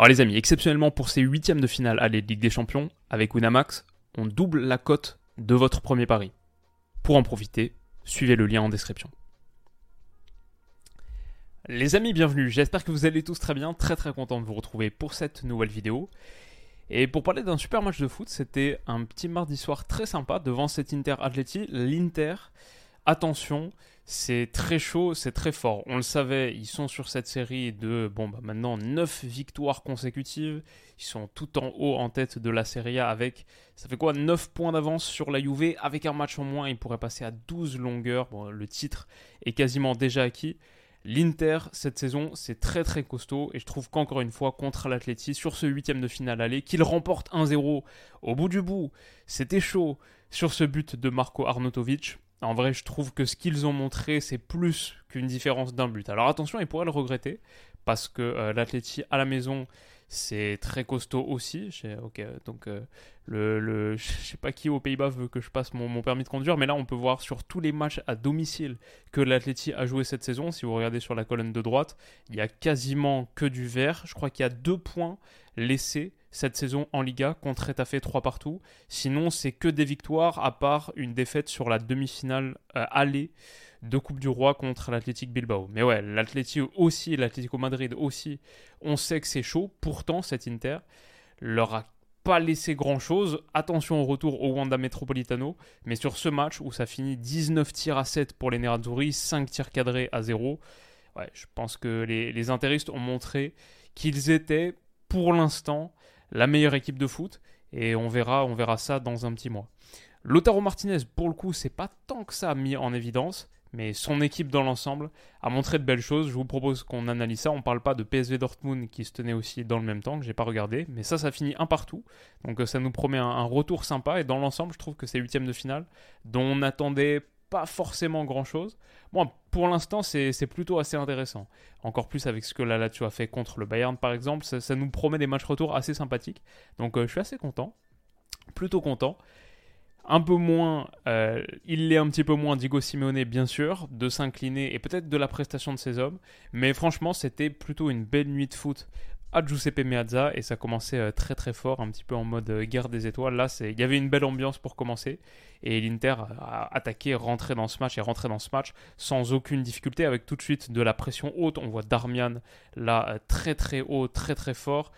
Alors les amis, exceptionnellement pour ces huitièmes de finale à de Ligue des Champions, avec Winamax, on double la cote de votre premier pari. Pour en profiter, suivez le lien en description. Les amis, bienvenue. J'espère que vous allez tous très bien. Très très content de vous retrouver pour cette nouvelle vidéo. Et pour parler d'un super match de foot, c'était un petit mardi soir très sympa devant cet Inter Atleti. L'Inter, attention, c'est très chaud, c'est très fort. On le savait, ils sont sur cette série de, bon, bah maintenant 9 victoires consécutives. Ils sont tout en haut en tête de la Serie A avec, ça fait quoi, 9 points d'avance sur la Juve. Avec un match en moins, ils pourraient passer à 12 longueurs. Bon, le titre est quasiment déjà acquis. L'Inter, cette saison, c'est très très costaud et je trouve qu'encore une fois, contre l'Atleti, sur ce huitième de finale aller, qu'il remporte 1-0 au bout du bout, c'était chaud sur ce but de Marco Arnautovic. En vrai, je trouve que ce qu'ils ont montré, c'est plus qu'une différence d'un but. Alors attention, ils pourraient le regretter, parce que euh, à la maison, c'est très costaud aussi. Ok, donc euh, le, le, je sais pas qui aux Pays-Bas veut que je passe mon, permis de conduire, mais là on peut voir sur tous les matchs à domicile que l'Atleti a joué cette saison. Si vous regardez sur la colonne de droite, il y a quasiment que du vert. Je crois qu'il y a deux points laissés cette saison en Liga contre fait 3 partout. Sinon, c'est que des victoires à part une défaite sur la demi-finale euh, aller de Coupe du Roi contre l'Athletic Bilbao. Mais ouais, l'Athletic aussi, l'Atlético Madrid aussi, on sait que c'est chaud. Pourtant, cet Inter leur a pas laissé grand chose. Attention au retour au Wanda Metropolitano. Mais sur ce match où ça finit 19 tirs à 7 pour les Nerazzurri, 5 tirs cadrés à 0, ouais, je pense que les, les interistes ont montré qu'ils étaient, pour l'instant, la meilleure équipe de foot. Et on verra, on verra ça dans un petit mois. Lotaro Martinez, pour le coup, c'est pas tant que ça mis en évidence mais son équipe dans l'ensemble a montré de belles choses. Je vous propose qu'on analyse ça. On ne parle pas de PSV Dortmund qui se tenait aussi dans le même temps, que j'ai pas regardé, mais ça, ça finit un partout. Donc euh, ça nous promet un, retour sympa. Et dans l'ensemble, je trouve que c'est huitième de finale, dont on n'attendait pas forcément grand chose. Bon, pour l'instant, c'est plutôt assez intéressant. Encore plus avec ce que la Lazio a fait contre le Bayern, par exemple. Ça, nous promet des matchs retour assez sympathiques. Donc euh, je suis assez content. Plutôt content un peu moins, euh, il l'est un petit peu moins Diego Simeone bien sûr, de s'incliner et peut-être de la prestation de ses hommes, mais franchement c'était plutôt une belle nuit de foot à Giuseppe Meazza et ça commençait euh, très très fort, un petit peu en mode euh, guerre des étoiles. Là, il y avait une belle ambiance pour commencer et l'Inter a attaqué, rentré dans ce match et rentré dans ce match sans aucune difficulté avec tout de suite de la pression haute. On voit Darmian là très très haut, très très fort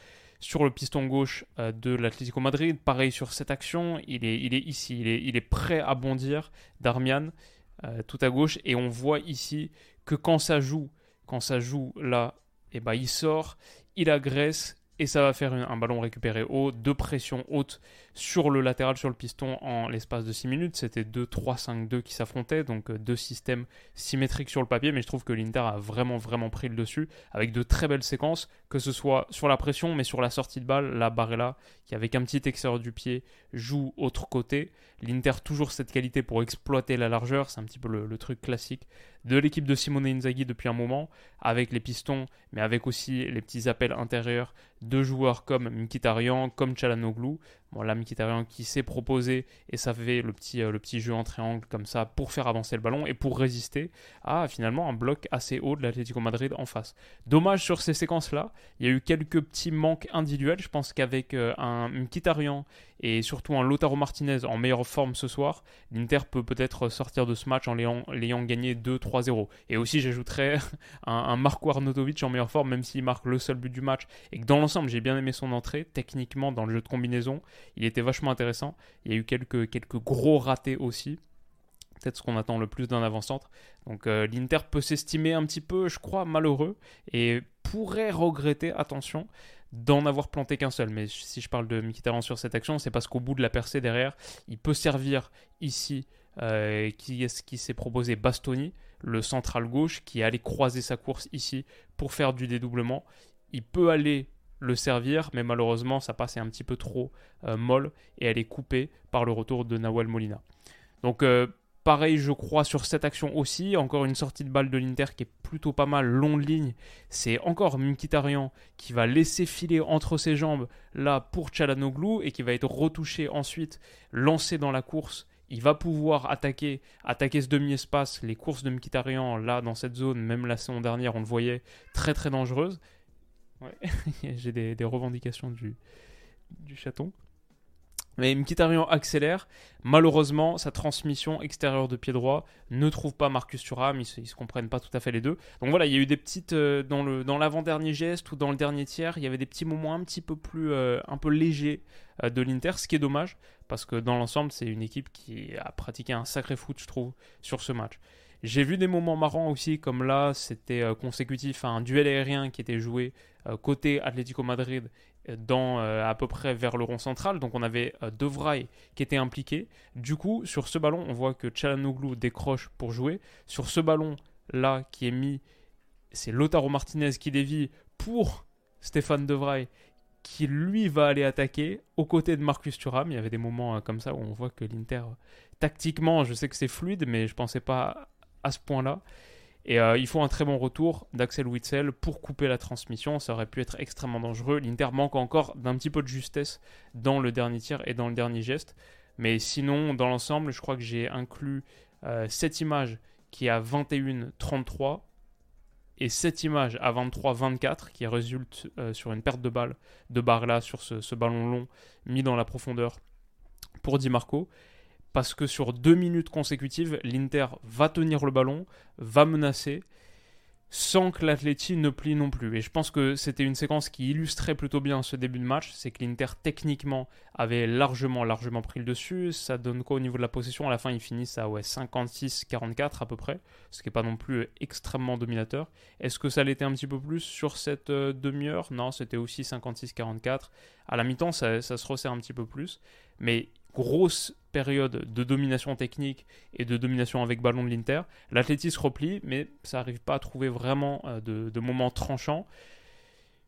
sur le piston gauche euh, de l'Atlético Madrid. Pareil sur cette action, il est, ici, il est, prêt à bondir, Darmian, euh, tout à gauche. Et on voit ici que quand ça joue, quand ça joue là, eh ben, il sort, il agresse, et ça va faire un ballon récupéré haut, de pression haute sur le latéral, sur le piston en l'espace de 6 minutes. C'était 2-3-5-2 qui s'affrontaient, donc euh, deux systèmes symétriques sur le papier, mais je trouve que l'Inter a vraiment vraiment pris le dessus avec de très belles séquences, que ce soit sur la pression, mais sur la sortie de balle, la Barella qui avec un petit extérieur du pied joue autre côté. L'Inter toujours cette qualité pour exploiter la largeur, c'est un petit peu le, truc classique de l'équipe de Simone Inzaghi depuis un moment, avec les pistons, mais avec aussi les petits appels intérieurs de joueurs comme Mkhitaryan, comme Chalanoglu. Bon, là, Mkhitaryan qui s'est proposé et ça fait le petit, euh, le petit jeu en triangle comme ça pour faire avancer le ballon et pour résister à finalement un bloc assez haut de l'Atlético Madrid en face. Dommage sur ces séquences-là, il y a eu quelques petits manques individuels. Je pense qu'avec euh, un Mkhitaryan et surtout un Lotaro Martinez en meilleure forme ce soir, l'Inter peut peut-être sortir de ce match en l'ayant gagné 2-3-0. Et aussi, j'ajouterais un, un, Marco Arnautovic en meilleure forme, même s'il marque le seul but du match. Et que dans l'ensemble, j'ai bien aimé son entrée, techniquement, dans le jeu de combinaison. Il était vachement intéressant. Il y a eu quelques, quelques gros ratés aussi peut-être ce qu'on attend le plus d'un avant-centre. Donc euh, l'Inter peut s'estimer un petit peu, je crois, malheureux et pourrait regretter, attention, d'en avoir planté qu'un seul. Mais si je parle de Mkhitaryan sur cette action, c'est parce qu'au bout de la percée derrière, il peut servir ici euh, qui est-ce qui s'est proposé? Bastoni, le central gauche, qui allait croiser sa course ici pour faire du dédoublement. Il peut aller le servir, mais malheureusement, ça passe un petit peu trop euh, molle et elle est coupée par le retour de Nawal Molina. Donc, euh, pareil, je crois, sur cette action aussi. Encore une sortie de balle de l'Inter qui est plutôt pas mal, longue ligne. C'est encore Mkhitaryan qui va laisser filer entre ses jambes là pour Chalanoglu et qui va être retouché ensuite, lancé dans la course il va pouvoir attaquer, attaquer ce demi-espace. Les courses de Mkhitaryan, là, dans cette zone, même la saison dernière, on le voyait, très très dangereuse. J'ai des, revendications du, chaton. Mais Mkhitaryan accélère. Malheureusement, sa transmission extérieure de pied droit ne trouve pas Marcus Thuram. Ils ne se, comprennent pas tout à fait les deux. Donc voilà, il y a eu des petites. Euh, dans l'avant-dernier geste ou dans le dernier tiers, il y avait des petits moments un petit peu plus. Euh, un peu légers euh, de l'Inter, ce qui est dommage. Parce que dans l'ensemble, c'est une équipe qui a pratiqué un sacré foot, je trouve, sur ce match. J'ai vu des moments marrants aussi, comme là, c'était consécutif à un duel aérien qui était joué côté Atlético Madrid dans euh, à peu près vers le rond central. Donc on avait euh, De qui était impliqué. Du coup, sur ce ballon, on voit que Chalanoglu décroche pour jouer. Sur ce ballon là qui est mis, c'est Lotaro Martinez qui dévie pour Stéphane De Vrij qui lui va aller attaquer aux côtés de Marcus Thuram. Il y avait des moments euh, comme ça où on voit que l'Inter, tactiquement, je sais que c'est fluide, mais je pensais pas à ce point-là. Et euh, il faut un très bon retour d'Axel Witzel pour couper la transmission. Ça aurait pu être extrêmement dangereux. L'Inter manque encore d'un petit peu de justesse dans le dernier tir et dans le dernier geste. Mais sinon, dans l'ensemble, je crois que j'ai inclus euh, cette image qui est à 21-33 et cette image à 23-24 qui résulte euh, sur une perte de balle de barre là sur ce, ce, ballon long mis dans la profondeur pour Di Marco parce que sur deux minutes consécutives, l'Inter va tenir le ballon, va menacer, sans que l'Atleti ne plie non plus. Et je pense que c'était une séquence qui illustrait plutôt bien ce début de match, c'est que l'Inter techniquement avait largement, largement pris le dessus. Ça donne quoi au niveau de la possession? À la fin, ils finissent à ouais, 56-44 à peu près, ce qui n'est pas non plus extrêmement dominateur. Est-ce que ça l'était un petit peu plus sur cette euh, demi-heure? Non, c'était aussi 56-44. À la mi-temps, ça, ça se resserre un petit peu plus. Mais grosse période de domination technique et de domination avec ballon de l'Inter. L'Atleti se replie, mais ça n'arrive pas à trouver vraiment euh, de, de moments tranchants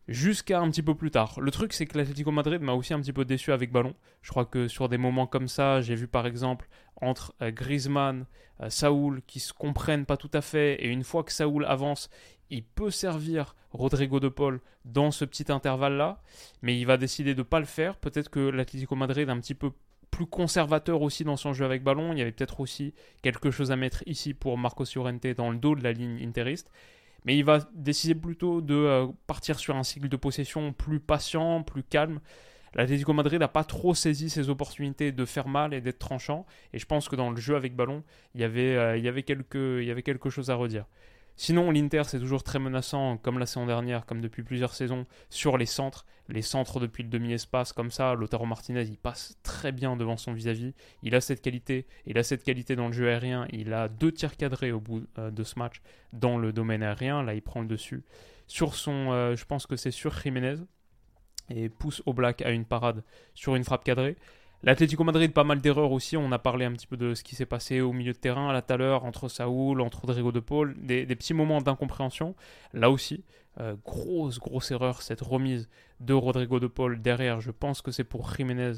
jusqu'à un petit peu plus tard. Le truc, c'est que l'Atlético Madrid m'a aussi un petit peu déçu avec ballon. Je crois que sur des moments comme ça, j'ai vu par exemple entre euh, Griezmann, euh, Saoul qui se comprennent pas tout à fait, et une fois que Saoul avance, il peut servir Rodrigo de Paul dans ce petit intervalle-là, mais il va décider de ne pas le faire. Peut-être que l'Atlético Madrid un petit peu plus conservateur aussi dans son jeu avec ballon. Il y avait peut-être aussi quelque chose à mettre ici pour Marco Llorente dans le dos de la ligne interiste. Mais il va décider plutôt de euh, partir sur un cycle de possession plus patient, plus calme. L'Atlético Madrid n'a pas trop saisi ses opportunités de faire mal et d'être tranchant. Et je pense que dans le jeu avec ballon, il y avait, euh, il y avait, il y avait quelque chose à redire. Sinon, l'Inter, c'est toujours très menaçant, comme la saison dernière, comme depuis plusieurs saisons, sur les centres. Les centres depuis le demi-espace, comme ça, Lotaro Martinez, il passe très bien devant son vis-à-vis. Il a cette qualité, il a cette qualité dans le jeu aérien. Il a deux tirs cadrés au bout euh, de ce match dans le domaine aérien. Là, il prend le dessus. Sur son, euh, je pense que c'est sur Jiménez, et pousse au black à une parade sur une frappe cadrée. L'Atlético Madrid, pas mal d'erreurs aussi. On a parlé un petit peu de ce qui s'est passé au milieu de terrain là tout à entre Saoul, entre Rodrigo de Paul, des, petits moments d'incompréhension. Là aussi, euh, grosse, grosse erreur, cette remise de Rodrigo de Paul derrière. Je pense que c'est pour Jiménez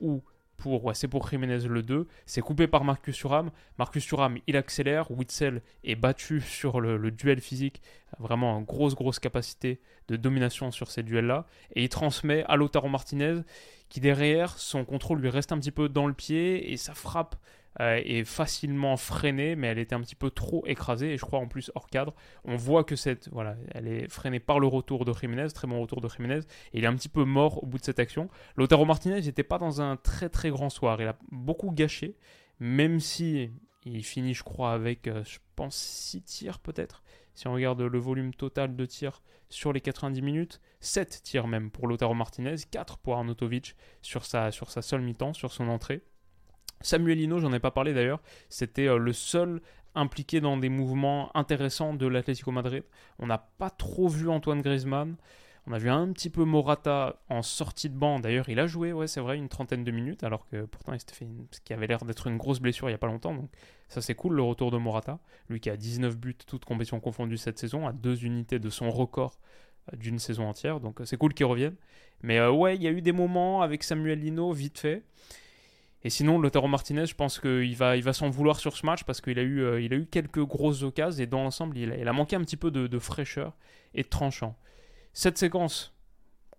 ou pour, c'est pour Jiménez le 2. C'est coupé par Marcus Thuram. Marcus Thuram, il accélère. Witzel est battu sur le, duel physique. Vraiment une grosse, grosse capacité de domination sur ces duels-là. Et il transmet à Lautaro Martinez qui derrière, son contrôle lui reste un petit peu dans le pied et sa frappe euh, est facilement freinée, mais elle était un petit peu trop écrasée et je crois en plus hors cadre. On voit que cette, voilà, elle est freinée par le retour de Jiménez, très bon retour de Jiménez, et il est un petit peu mort au bout de cette action. Lautaro Martinez n'était pas dans un très très grand soir, il a beaucoup gâché, même si il finit, je crois, avec, euh, je pense, 6 tirs peut-être. Si on regarde le volume total de tirs sur les 90 minutes, 7 tirs même pour Lautaro Martinez, 4 pour Arnautovic sur sa, sur sa seule mi-temps, sur son entrée. Samuel Hino, j'en ai pas parlé d'ailleurs, c'était euh, le seul impliqué dans des mouvements intéressants de l'Atlético Madrid. On n'a pas trop vu Antoine Griezmann. On a vu un petit peu Morata en sortie de banc. D'ailleurs, il a joué, ouais, c'est vrai, une trentaine de minutes, alors que pourtant il s'était fait ce qui avait l'air d'être une grosse blessure il n'y a pas longtemps. Donc Ça, c'est cool le retour de Morata. Lui qui a 19 buts, toutes compétitions confondues cette saison, à deux unités de son record euh, d'une saison entière. Donc, c'est cool qu'il revienne. Mais ouais, il y a eu des moments avec Samuel Lino, vite fait. Et sinon, Lautaro Martinez, je pense qu'il va, il va s'en vouloir sur ce match parce qu'il a, eu, il a eu quelques grosses occasions et dans l'ensemble, il, a manqué un petit peu de, de fraîcheur et de tranchant. Cette séquence,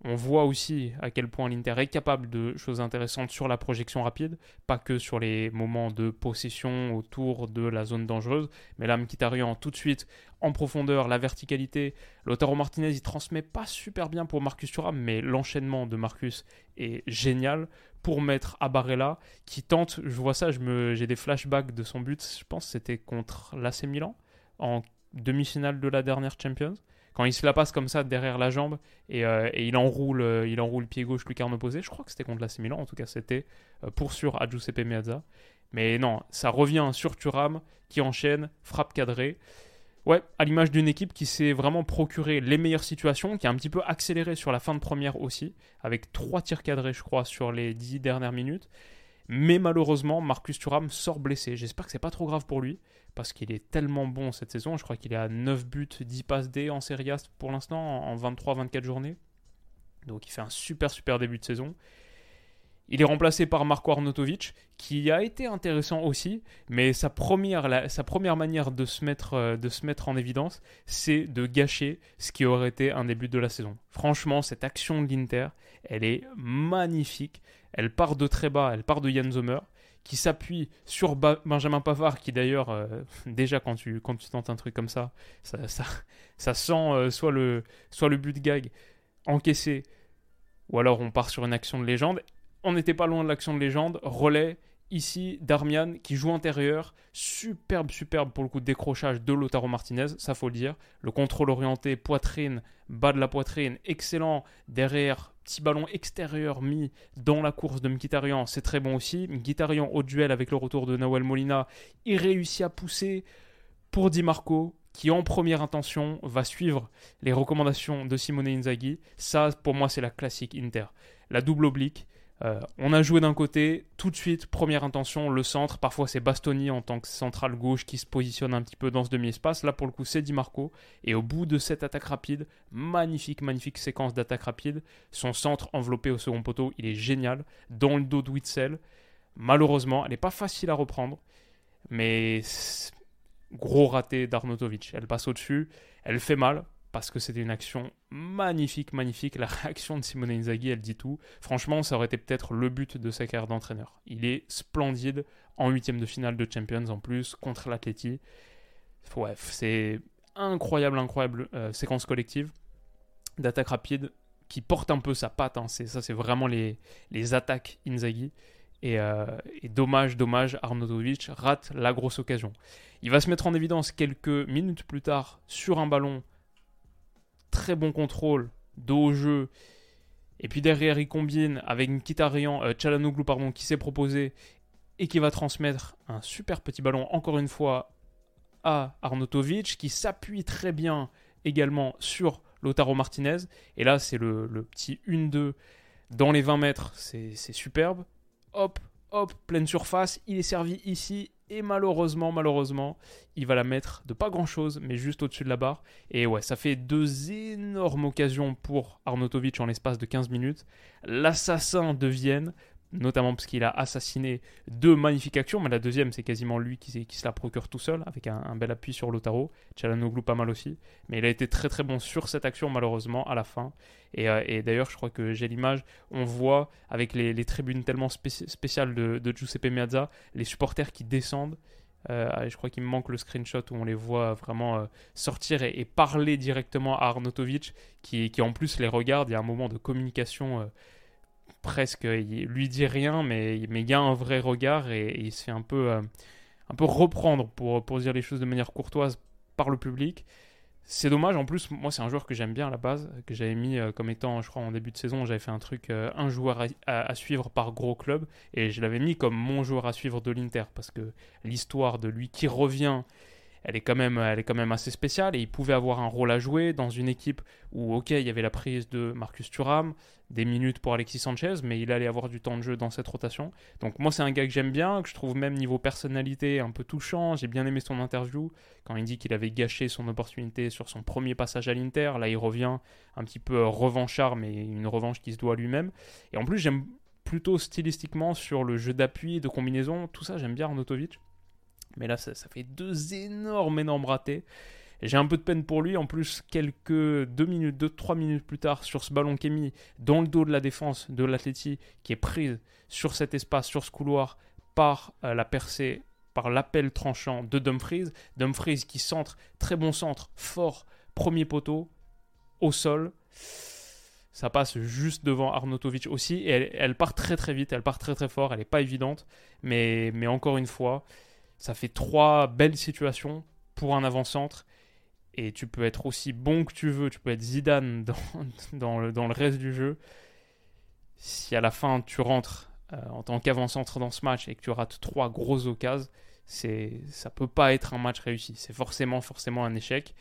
on voit aussi à quel point l'Inter est capable de choses intéressantes sur la projection rapide, pas que sur les moments de possession autour de la zone dangereuse, mais là, Mkhitaryan tout de suite en profondeur, la verticalité. Lautaro Martinez, il transmet pas super bien pour Marcus Thuram, mais l'enchaînement de Marcus est génial pour mettre à Barella, qui tente, je vois ça, j'ai des flashbacks de son but, je pense que c'était contre l'AC Milan, en demi-finale de la dernière Champions. Quand il se la passe comme ça derrière la jambe et, euh, il enroule euh, il enroule pied gauche lucarne opposé je crois que c'était contre l'AC Milan en tout cas c'était euh, pour sûr à Giuseppe Meazza. Mais non ça revient sur Thuram qui enchaîne frappe cadrée ouais à l'image d'une équipe qui s'est vraiment procuré les meilleures situations qui a un petit peu accéléré sur la fin de première aussi avec trois tirs cadrés je crois sur les dix dernières minutes mais malheureusement, Marcus Thuram sort blessé. J'espère que c'est pas trop grave pour lui, parce qu'il est tellement bon cette saison. Je crois qu'il est à 9 buts, 10 passes D en Serie A pour l'instant, en 23-24 journées. Donc il fait un super super début de saison. Il est remplacé par Marco Arnautovic, qui a été intéressant aussi, mais sa première, manière de se, mettre, euh, de se mettre en évidence, c'est de gâcher ce qui aurait été un début de la saison. Franchement, cette action de l'Inter, elle est magnifique. Elle part de très bas, elle part de Jan Sommer, qui s'appuie sur Benjamin Pavard, qui d'ailleurs, euh, déjà quand tu, quand tu tentes un truc comme ça, ça, sent euh, soit, le, soit le but gag encaissé, ou alors on part sur une action de légende on n'était pas loin de l'action de légende. Relais, ici, Darmian qui joue intérieur. Superbe, superbe pour le coup de décrochage de Lotaro Martinez, ça faut le dire. Le contrôle orienté, poitrine, bas de la poitrine, excellent. Derrière, petit ballon extérieur mis dans la course de Mkhitaryan, c'est très bon aussi. Mkhitaryan au duel avec le retour de Nawel Molina, il réussit à pousser pour Di Marco qui en première intention va suivre les recommandations de Simone Inzaghi. Ça, pour moi, c'est la classique Inter. La double oblique, euh, on a joué d'un côté, tout de suite, première intention, le centre. Parfois, c'est Bastoni en tant que central gauche qui se positionne un petit peu dans ce demi-espace. Là, pour le coup, c'est Di Marco. Et au bout de cette attaque rapide, magnifique, magnifique séquence d'attaque rapide. Son centre enveloppé au second poteau, il est génial. Dans le dos de Witzel. Malheureusement, elle n'est pas facile à reprendre. Mais gros raté d'Arnautovic. Elle passe au-dessus. Elle fait mal parce que c'était une action magnifique, magnifique. La réaction de Simone Inzaghi, elle dit tout. Franchement, ça aurait été peut-être le but de sa carrière d'entraîneur. Il est splendide en huitième de finale de Champions en plus contre l'Atleti. Ouais, c'est incroyable, incroyable euh, séquence collective d'attaque rapide qui porte un peu sa patte. Hein. C'est ça, c'est vraiment les, attaques Inzaghi. Et, euh, et, dommage, dommage, Arnautovic rate la grosse occasion. Il va se mettre en évidence quelques minutes plus tard sur un ballon très bon contrôle, dos au jeu. Et puis derrière, il combine avec Mkhitaryan, euh, Chalanoglu, pardon, qui s'est proposé et qui va transmettre un super petit ballon, encore une fois, à Arnautovic, qui s'appuie très bien également sur Lotaro Martinez. Et là, c'est le, le, petit 1-2 dans les 20 mètres, c'est superbe. Hop, hop, pleine surface, il est servi ici et malheureusement, malheureusement, il va la mettre de pas grand chose, mais juste au-dessus de la barre. Et ouais, ça fait deux énormes occasions pour Arnautovic en l'espace de 15 minutes. L'assassin de Vienne notamment parce qu'il a assassiné deux magnifiques actions, mais la deuxième, c'est quasiment lui qui, se la procure tout seul, avec un, bel appui sur Lotaro. Chalanoglu pas mal aussi, mais il a été très très bon sur cette action, malheureusement, à la fin. Et, euh, d'ailleurs, je crois que j'ai l'image, on voit, avec les, tribunes tellement spéciales de, Giuseppe Meazza, les supporters qui descendent. Euh, je crois qu'il me manque le screenshot où on les voit vraiment euh, sortir et, parler directement à Arnautovic, qui, qui, en plus les regarde. Il y a un moment de communication presque, il lui dit rien, mais, mais il y a un vrai regard et, il se fait un peu, euh, un peu reprendre pour, pour dire les choses de manière courtoise par le public. C'est dommage, en plus, moi c'est un joueur que j'aime bien à la base, que j'avais mis euh, comme étant, je crois en début de saison, j'avais fait un truc, euh, un joueur à, suivre par gros club, et je l'avais mis comme mon joueur à suivre de l'Inter, parce que l'histoire de lui qui revient elle est, quand même, elle est quand même assez spéciale et il pouvait avoir un rôle à jouer dans une équipe où, ok, il y avait la prise de Marcus Thuram, des minutes pour Alexis Sanchez, mais il allait avoir du temps de jeu dans cette rotation. Donc moi, c'est un gars que j'aime bien, que je trouve même niveau personnalité un peu touchant. J'ai bien aimé son interview quand il dit qu'il avait gâché son opportunité sur son premier passage à l'Inter. Là, il revient un petit peu revanchard, mais une revanche qui se doit à lui-même. Et en plus, j'aime plutôt stylistiquement sur le jeu d'appui, de combinaison, tout ça, j'aime bien Arnautovic. Mais là, ça, fait deux énormes, énormes ratés. J'ai un peu de peine pour lui. En plus, quelques deux minutes, deux, trois minutes plus tard, sur ce ballon qui est mis dans le dos de la défense de l'Atleti, qui est prise sur cet espace, sur ce couloir, par euh, la percée, par l'appel tranchant de Dumfries. Dumfries qui centre, très bon centre, fort, premier poteau, au sol. Ça passe juste devant Arnautovic aussi. Et elle, elle, part très très vite, elle part très très fort. Elle n'est pas évidente. Mais, mais encore une fois, ça fait trois belles situations pour un avant-centre. Et tu peux être aussi bon que tu veux, tu peux être Zidane dans, le, reste du jeu. Si à la fin tu rentres euh, en tant qu'avant-centre dans ce match et que tu rates trois grosses occasions, c'est, ça peut pas être un match réussi. C'est forcément un échec.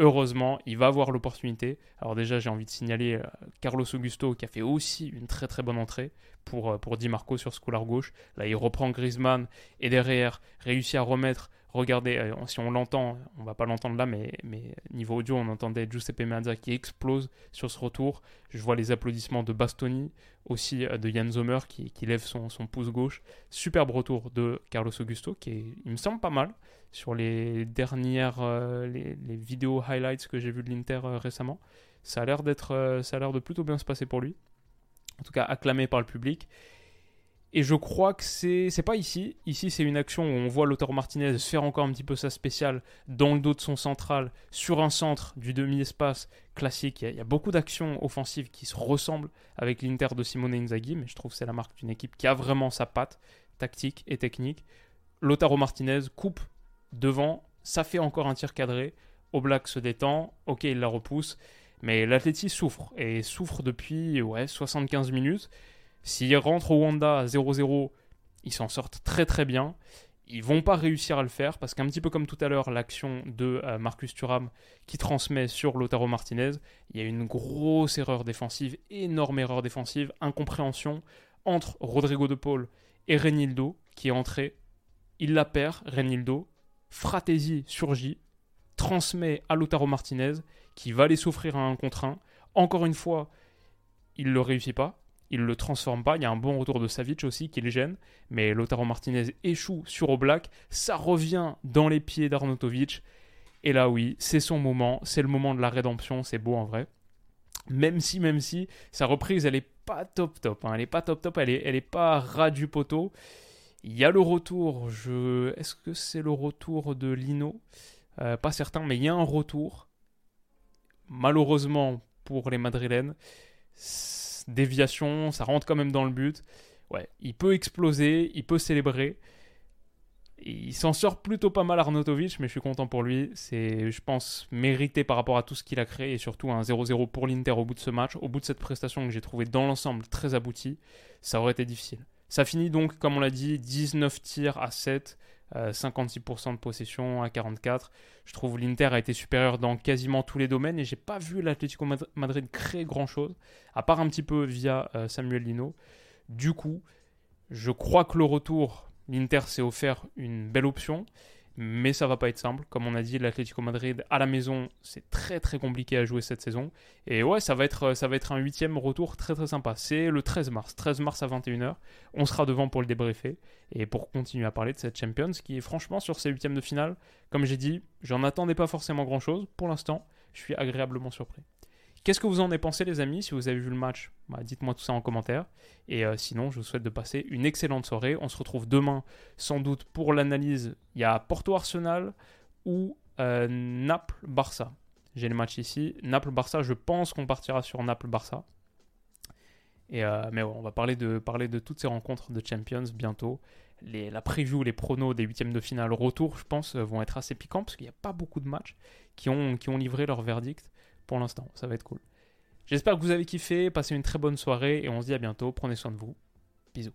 Heureusement, il va avoir l'opportunité. Alors déjà, j'ai envie de signaler euh, Carlos Augusto qui a fait aussi une très très bonne entrée pour, euh, pour Di Marco sur ce couloir gauche. Là, il reprend Griezmann et derrière réussit à remettre Regardez, euh, si on l'entend, on va pas l'entendre là, mais, mais niveau audio, on entendait Giuseppe Meazza qui explose sur ce retour. Je vois les applaudissements de Bastoni, aussi euh, de Jan Zomer qui, qui lève son, son, pouce gauche. Superbe retour de Carlos Augusto, qui il me semble pas mal sur les dernières euh, les, vidéos highlights que j'ai vu de l'Inter récemment. Ça a l'air ça a l'air de plutôt bien se passer pour lui. En tout cas, acclamé par le public. Et je crois que c'est pas ici. Ici, c'est une action où on voit Lautaro Martinez faire encore un petit peu sa spéciale dans le dos de son central, sur un centre du demi-espace classique. Il y, a, beaucoup d'actions offensives qui se ressemblent avec l'Inter de Simone Inzaghi, mais je trouve que c'est la marque d'une équipe qui a vraiment sa patte tactique et technique. Lautaro Martinez coupe devant, ça fait encore un tir cadré. Oblak se détend, ok, il la repousse, mais l'Atleti souffre et souffre depuis ouais, 75 minutes. S'ils rentrent au Wanda 0-0, ils s'en sortent très très bien. Ils vont pas réussir à le faire parce qu'un petit peu comme tout à l'heure, l'action de euh, Marcus Thuram qui transmet sur Lotaro Martinez, il y a une grosse erreur défensive, énorme erreur défensive, incompréhension entre Rodrigo de Paul et Renildo qui est entré. Il la perd, Renildo. Fratesi surgit, transmet à Lotaro Martinez qui va les souffrir à un contre un. Encore une fois, il ne le réussit pas il le transforme pas. Il y a un bon retour de Savic aussi qui le gêne, mais Lotaro Martinez échoue sur Oblak. Ça revient dans les pieds d'Arnautovic. Et là, oui, c'est son moment, c'est le moment de la rédemption, c'est beau en vrai. Même si, même si, sa reprise, elle est pas top top. Hein. Elle est pas top top, elle est, elle est pas ras du poteau. Il y a le retour, je... est-ce que c'est le retour de Lino? Euh, Pas certain, mais il y a un retour. Malheureusement pour les Madrilènes, déviation, ça rentre quand même dans le but. Ouais, il peut exploser, il peut célébrer. Il s'en sort plutôt pas mal Arnautovic, mais je suis content pour lui. C'est, je pense, mérité par rapport à tout ce qu'il a créé et surtout un 0-0 pour l'Inter au bout de ce match, au bout de cette prestation que j'ai trouvé dans l'ensemble très aboutie. Ça aurait été difficile. Ça finit donc, comme on l'a dit, 19 tirs à 7, 56% euh, de possession à 44. Je trouve l'Inter a été supérieur dans quasiment tous les domaines et j'ai pas vu l'Atlético Madrid créer grand chose, à part un petit peu via euh, Samuel Lino. Du coup, je crois que le retour, l'Inter s'est offert une belle option mais ça va pas être simple. Comme on a dit, l'Atlético Madrid à la maison, c'est très très compliqué à jouer cette saison. Et ouais, ça va être, ça va être un huitième retour très très sympa. C'est le 13 mars, 13 mars à 21h. On sera devant pour le débriefer et pour continuer à parler de cette Champions qui est franchement sur ces huitièmes de finale, comme j'ai dit, j'en attendais pas forcément grand chose. Pour l'instant, je suis agréablement surpris. Qu'est-ce que vous en avez pensé, les amis Si vous avez vu le match, bah, dites-moi tout ça en commentaire. Et euh, sinon, je vous souhaite de passer une excellente soirée. On se retrouve demain, sans doute, pour l'analyse. Il y a Porto-Arsenal ou euh, Naples-Barça. J'ai le match ici. Naples-Barça, je pense qu'on partira sur Naples-Barça. Euh, mais on va parler de, parler de toutes ces rencontres de Champions bientôt. La preview, les pronos des huitièmes de finale retour, je pense, vont être assez piquants parce qu'il n'y a pas beaucoup de matchs qui ont livré leur verdict pour l'instant. Ça va être cool. J'espère que vous avez kiffé, passez une très bonne soirée et on se dit à bientôt. Prenez soin de vous. Bisous.